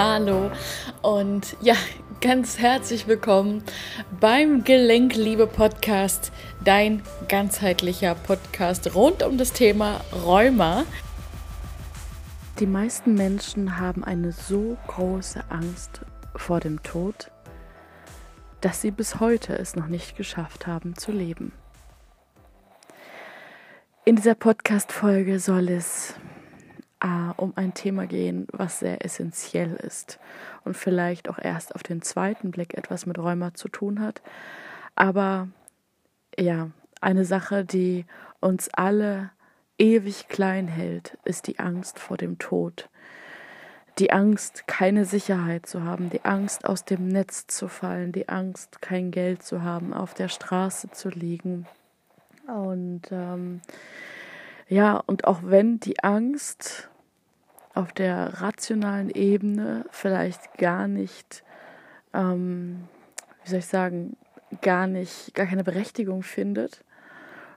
Hallo und ja, ganz herzlich willkommen beim Gelenkliebe Podcast, dein ganzheitlicher Podcast rund um das Thema Rheuma. Die meisten Menschen haben eine so große Angst vor dem Tod, dass sie bis heute es noch nicht geschafft haben zu leben. In dieser Podcast-Folge soll es äh, um ein Thema gehen, was sehr essentiell ist und vielleicht auch erst auf den zweiten Blick etwas mit Rheuma zu tun hat. Aber ja, eine Sache, die uns alle ewig klein hält, ist die Angst vor dem Tod. Die Angst, keine Sicherheit zu haben, die Angst, aus dem Netz zu fallen, die Angst, kein Geld zu haben, auf der Straße zu liegen. Und ähm, ja, und auch wenn die Angst auf der rationalen Ebene vielleicht gar nicht, ähm, wie soll ich sagen, gar nicht, gar keine Berechtigung findet,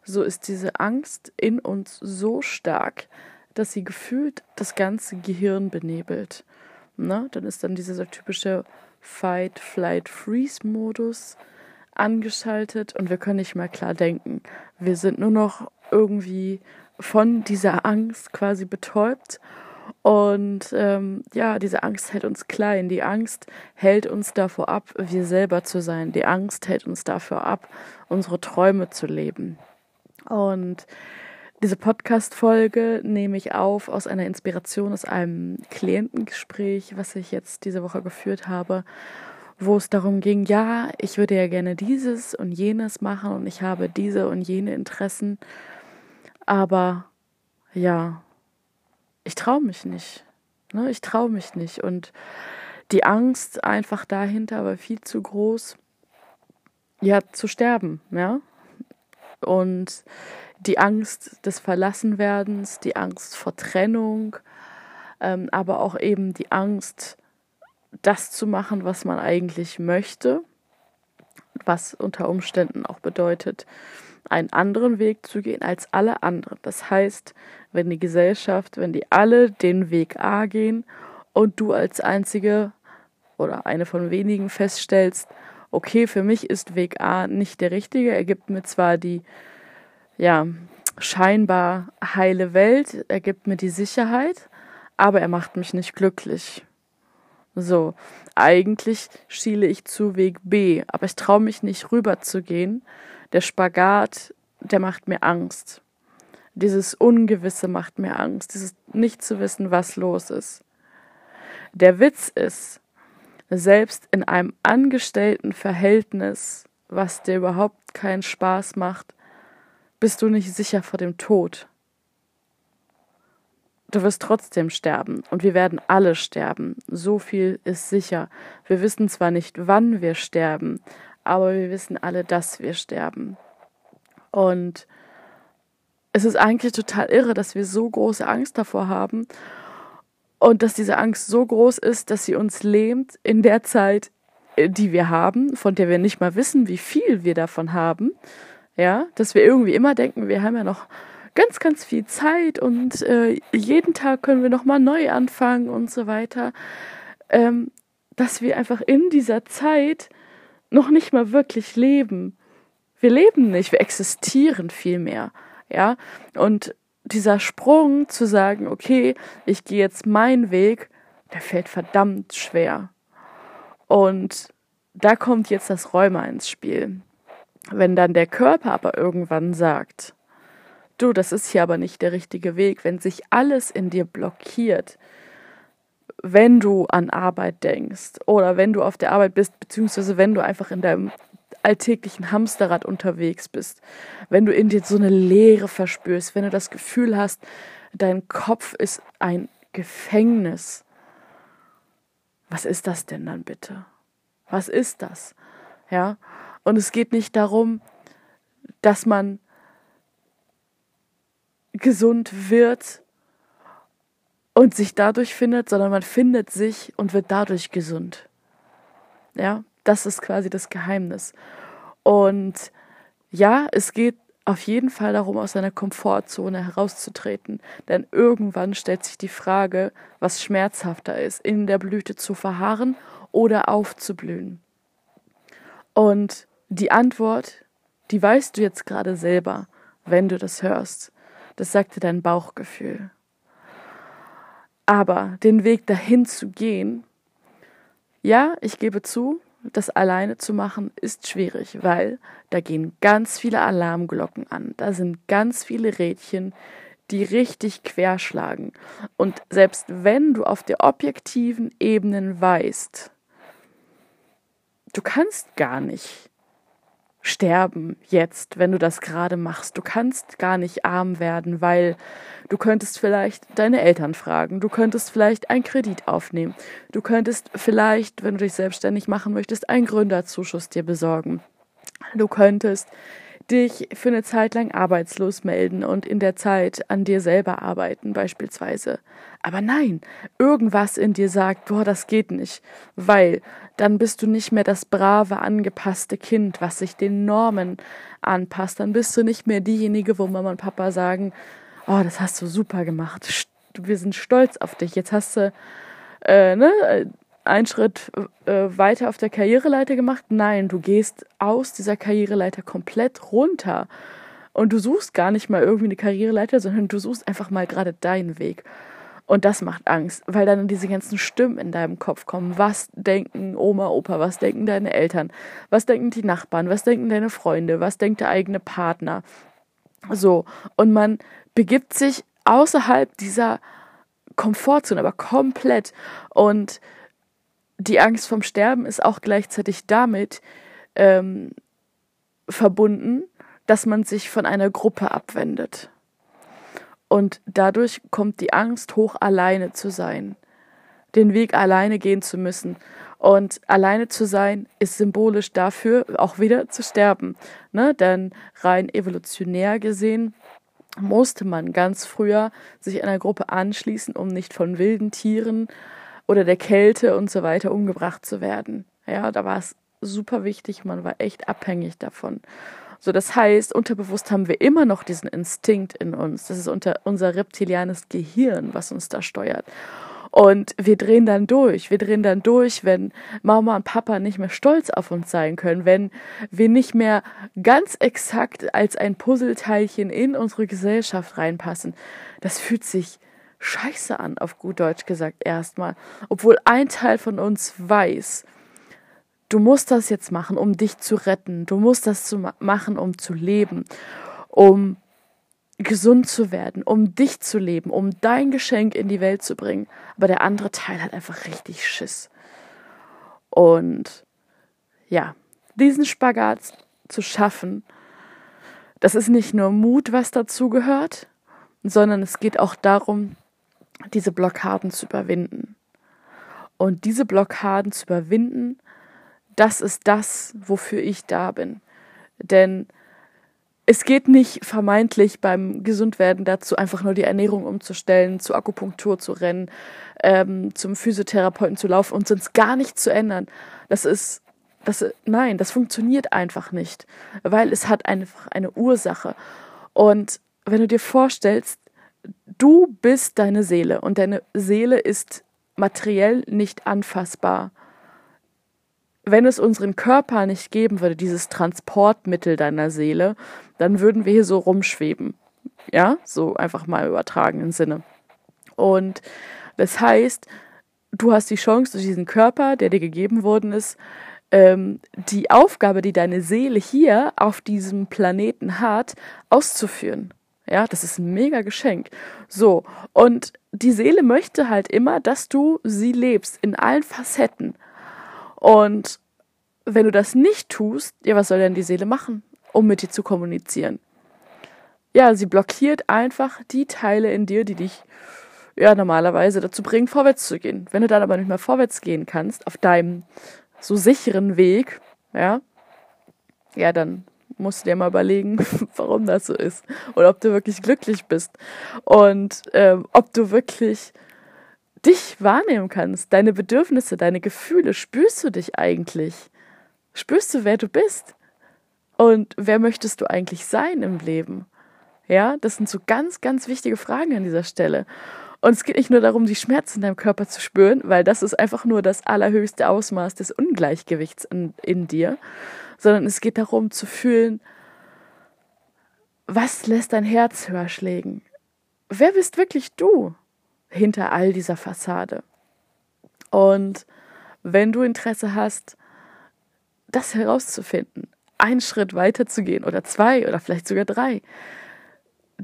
so ist diese Angst in uns so stark, dass sie gefühlt das ganze Gehirn benebelt. Ne? Dann ist dann dieser typische Fight, Flight, Freeze-Modus angeschaltet und wir können nicht mehr klar denken. Wir sind nur noch irgendwie von dieser Angst quasi betäubt. Und ähm, ja, diese Angst hält uns klein. Die Angst hält uns davor ab, wir selber zu sein. Die Angst hält uns dafür ab, unsere Träume zu leben. Und diese Podcast-Folge nehme ich auf aus einer Inspiration aus einem Klientengespräch, was ich jetzt diese Woche geführt habe, wo es darum ging, ja, ich würde ja gerne dieses und jenes machen und ich habe diese und jene Interessen aber ja, ich traue mich nicht. Ne? Ich traue mich nicht. Und die Angst einfach dahinter war viel zu groß, ja, zu sterben, ja. Und die Angst des Verlassenwerdens, die Angst vor Trennung, ähm, aber auch eben die Angst, das zu machen, was man eigentlich möchte, was unter Umständen auch bedeutet, einen anderen Weg zu gehen als alle anderen. Das heißt, wenn die Gesellschaft, wenn die alle den Weg A gehen und du als einzige oder eine von wenigen feststellst, okay, für mich ist Weg A nicht der richtige, er gibt mir zwar die ja, scheinbar heile Welt, er gibt mir die Sicherheit, aber er macht mich nicht glücklich. So, eigentlich schiele ich zu Weg B, aber ich traue mich nicht rüber zu gehen, der Spagat, der macht mir Angst. Dieses Ungewisse macht mir Angst, dieses nicht zu wissen, was los ist. Der Witz ist, selbst in einem angestellten Verhältnis, was dir überhaupt keinen Spaß macht, bist du nicht sicher vor dem Tod. Du wirst trotzdem sterben und wir werden alle sterben. So viel ist sicher. Wir wissen zwar nicht, wann wir sterben, aber wir wissen alle, dass wir sterben. Und es ist eigentlich total irre, dass wir so große Angst davor haben und dass diese Angst so groß ist, dass sie uns lähmt in der Zeit, äh, die wir haben, von der wir nicht mal wissen, wie viel wir davon haben. Ja, dass wir irgendwie immer denken, wir haben ja noch ganz, ganz viel Zeit und äh, jeden Tag können wir nochmal neu anfangen und so weiter. Ähm, dass wir einfach in dieser Zeit noch nicht mal wirklich leben. Wir leben nicht, wir existieren vielmehr, ja. Und dieser Sprung zu sagen, okay, ich gehe jetzt meinen Weg, der fällt verdammt schwer. Und da kommt jetzt das Rheuma ins Spiel. Wenn dann der Körper aber irgendwann sagt, du, das ist hier aber nicht der richtige Weg, wenn sich alles in dir blockiert, wenn du an Arbeit denkst oder wenn du auf der Arbeit bist, beziehungsweise wenn du einfach in deinem alltäglichen Hamsterrad unterwegs bist, wenn du in dir so eine Leere verspürst, wenn du das Gefühl hast, dein Kopf ist ein Gefängnis. Was ist das denn dann bitte? Was ist das? Ja? Und es geht nicht darum, dass man gesund wird und sich dadurch findet, sondern man findet sich und wird dadurch gesund. Ja, das ist quasi das Geheimnis. Und ja, es geht auf jeden Fall darum, aus seiner Komfortzone herauszutreten. Denn irgendwann stellt sich die Frage, was schmerzhafter ist, in der Blüte zu verharren oder aufzublühen. Und die Antwort, die weißt du jetzt gerade selber, wenn du das hörst. Das sagte dein Bauchgefühl. Aber den Weg dahin zu gehen, ja, ich gebe zu, das alleine zu machen ist schwierig, weil da gehen ganz viele Alarmglocken an. Da sind ganz viele Rädchen, die richtig querschlagen. Und selbst wenn du auf der objektiven Ebene weißt, du kannst gar nicht sterben jetzt, wenn du das gerade machst. Du kannst gar nicht arm werden, weil du könntest vielleicht deine Eltern fragen, du könntest vielleicht einen Kredit aufnehmen, du könntest vielleicht, wenn du dich selbstständig machen möchtest, einen Gründerzuschuss dir besorgen. Du könntest dich für eine Zeit lang arbeitslos melden und in der Zeit an dir selber arbeiten beispielsweise. Aber nein, irgendwas in dir sagt, boah, das geht nicht, weil dann bist du nicht mehr das brave, angepasste Kind, was sich den Normen anpasst. Dann bist du nicht mehr diejenige, wo Mama und Papa sagen, oh, das hast du super gemacht, wir sind stolz auf dich. Jetzt hast du äh, ne, einen Schritt äh, weiter auf der Karriereleiter gemacht. Nein, du gehst aus dieser Karriereleiter komplett runter. Und du suchst gar nicht mal irgendwie eine Karriereleiter, sondern du suchst einfach mal gerade deinen Weg. Und das macht Angst, weil dann diese ganzen Stimmen in deinem Kopf kommen. Was denken Oma, Opa, was denken deine Eltern, was denken die Nachbarn, was denken deine Freunde, was denkt der eigene Partner. So, und man begibt sich außerhalb dieser Komfortzone, aber komplett. Und die Angst vom Sterben ist auch gleichzeitig damit ähm, verbunden, dass man sich von einer Gruppe abwendet. Und dadurch kommt die Angst hoch, alleine zu sein, den Weg alleine gehen zu müssen. Und alleine zu sein ist symbolisch dafür, auch wieder zu sterben. Ne? Denn rein evolutionär gesehen musste man ganz früher sich einer Gruppe anschließen, um nicht von wilden Tieren oder der Kälte und so weiter umgebracht zu werden. Ja, da war es super wichtig, man war echt abhängig davon. So, das heißt, unterbewusst haben wir immer noch diesen Instinkt in uns. Das ist unser reptilianes Gehirn, was uns da steuert. Und wir drehen dann durch. Wir drehen dann durch, wenn Mama und Papa nicht mehr stolz auf uns sein können, wenn wir nicht mehr ganz exakt als ein Puzzleteilchen in unsere Gesellschaft reinpassen. Das fühlt sich scheiße an, auf gut Deutsch gesagt, erstmal. Obwohl ein Teil von uns weiß, du musst das jetzt machen, um dich zu retten. Du musst das zu machen, um zu leben, um gesund zu werden, um dich zu leben, um dein Geschenk in die Welt zu bringen. Aber der andere Teil hat einfach richtig Schiss. Und ja, diesen Spagat zu schaffen, das ist nicht nur Mut, was dazu gehört, sondern es geht auch darum, diese Blockaden zu überwinden. Und diese Blockaden zu überwinden, das ist das, wofür ich da bin. Denn es geht nicht vermeintlich beim Gesundwerden dazu, einfach nur die Ernährung umzustellen, zur Akupunktur zu rennen, ähm, zum Physiotherapeuten zu laufen und sonst gar nichts zu ändern. Das ist, das, nein, das funktioniert einfach nicht, weil es hat einfach eine Ursache. Und wenn du dir vorstellst, Du bist deine Seele und deine Seele ist materiell nicht anfassbar. Wenn es unseren Körper nicht geben würde, dieses Transportmittel deiner Seele, dann würden wir hier so rumschweben. Ja, so einfach mal übertragenen Sinne. Und das heißt, du hast die Chance durch diesen Körper, der dir gegeben worden ist, ähm, die Aufgabe, die deine Seele hier auf diesem Planeten hat, auszuführen. Ja, das ist ein mega Geschenk. So, und die Seele möchte halt immer, dass du sie lebst in allen Facetten. Und wenn du das nicht tust, ja, was soll denn die Seele machen, um mit dir zu kommunizieren? Ja, sie blockiert einfach die Teile in dir, die dich ja normalerweise dazu bringen, vorwärts zu gehen. Wenn du dann aber nicht mehr vorwärts gehen kannst auf deinem so sicheren Weg, ja, ja, dann musst du dir mal überlegen, warum das so ist. Oder ob du wirklich glücklich bist. Und ähm, ob du wirklich dich wahrnehmen kannst, deine Bedürfnisse, deine Gefühle, spürst du dich eigentlich? Spürst du, wer du bist? Und wer möchtest du eigentlich sein im Leben? Ja, das sind so ganz, ganz wichtige Fragen an dieser Stelle. Und es geht nicht nur darum, die Schmerzen in deinem Körper zu spüren, weil das ist einfach nur das allerhöchste Ausmaß des Ungleichgewichts in, in dir, sondern es geht darum zu fühlen, was lässt dein Herz höher schlägen? Wer bist wirklich du hinter all dieser Fassade? Und wenn du Interesse hast, das herauszufinden, einen Schritt weiter zu gehen oder zwei oder vielleicht sogar drei,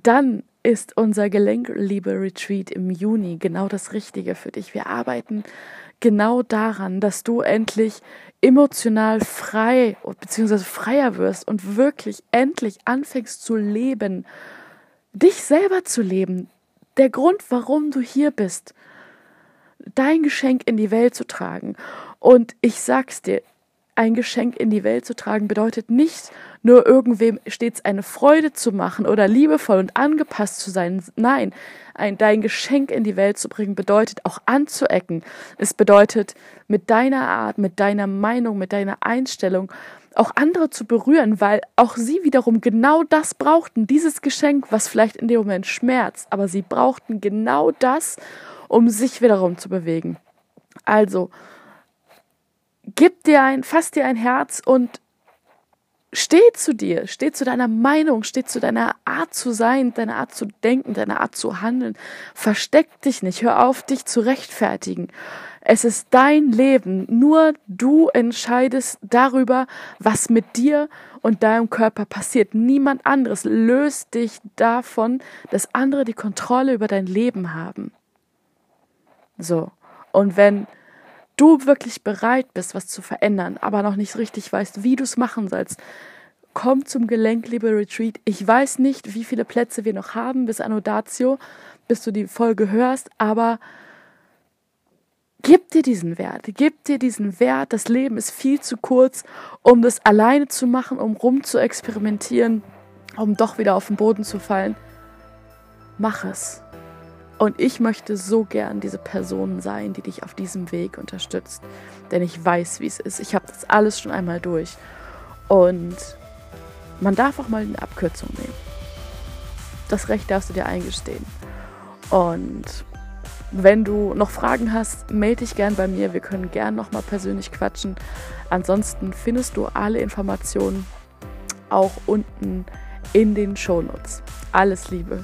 dann ist unser Gelenkliebe-Retreat im Juni genau das Richtige für dich. Wir arbeiten genau daran, dass du endlich emotional frei bzw. freier wirst und wirklich endlich anfängst zu leben, dich selber zu leben. Der Grund, warum du hier bist, dein Geschenk in die Welt zu tragen. Und ich sag's dir, ein Geschenk in die Welt zu tragen bedeutet nicht nur irgendwem stets eine Freude zu machen oder liebevoll und angepasst zu sein. Nein, ein, dein Geschenk in die Welt zu bringen bedeutet auch anzuecken. Es bedeutet mit deiner Art, mit deiner Meinung, mit deiner Einstellung auch andere zu berühren, weil auch sie wiederum genau das brauchten, dieses Geschenk, was vielleicht in dem Moment schmerzt, aber sie brauchten genau das, um sich wiederum zu bewegen. Also, gib dir ein, fass dir ein Herz und steh zu dir, steh zu deiner Meinung, steh zu deiner Art zu sein, deiner Art zu denken, deiner Art zu handeln. Versteck dich nicht, hör auf, dich zu rechtfertigen. Es ist dein Leben. Nur du entscheidest darüber, was mit dir und deinem Körper passiert. Niemand anderes löst dich davon, dass andere die Kontrolle über dein Leben haben. So. Und wenn du wirklich bereit bist, was zu verändern, aber noch nicht richtig weißt, wie du es machen sollst, komm zum Gelenkliebe Retreat. Ich weiß nicht, wie viele Plätze wir noch haben bis Annodatio, bis du die Folge hörst, aber gib dir diesen Wert, gib dir diesen Wert. Das Leben ist viel zu kurz, um das alleine zu machen, um rum zu experimentieren, um doch wieder auf den Boden zu fallen. Mach es. Und ich möchte so gern diese Person sein, die dich auf diesem Weg unterstützt. Denn ich weiß, wie es ist. Ich habe das alles schon einmal durch. Und man darf auch mal eine Abkürzung nehmen. Das Recht darfst du dir eingestehen. Und wenn du noch Fragen hast, melde dich gern bei mir. Wir können gern nochmal persönlich quatschen. Ansonsten findest du alle Informationen auch unten in den Shownotes. Alles Liebe.